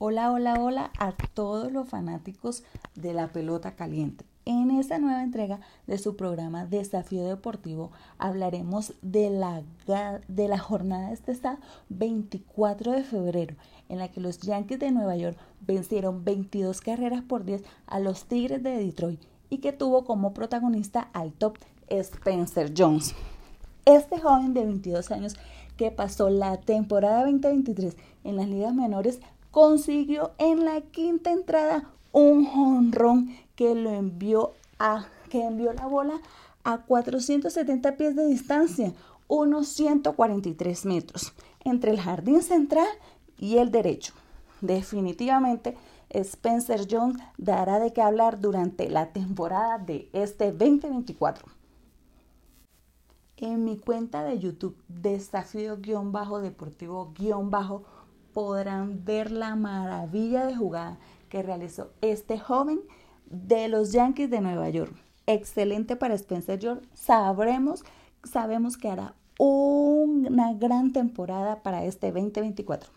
Hola, hola, hola a todos los fanáticos de la pelota caliente. En esta nueva entrega de su programa Desafío Deportivo hablaremos de la, de la jornada de este sábado 24 de febrero, en la que los Yankees de Nueva York vencieron 22 carreras por 10 a los Tigres de Detroit y que tuvo como protagonista al top Spencer Jones. Este joven de 22 años que pasó la temporada 2023 en las ligas menores consiguió en la quinta entrada un jonrón que lo envió a que envió la bola a 470 pies de distancia, unos 143 metros, entre el jardín central y el derecho. Definitivamente, Spencer Jones dará de qué hablar durante la temporada de este 2024. En mi cuenta de YouTube, desafío-deportivo- podrán ver la maravilla de jugada que realizó este joven de los Yankees de Nueva York. Excelente para Spencer Jones. Sabremos, sabemos que hará una gran temporada para este 2024.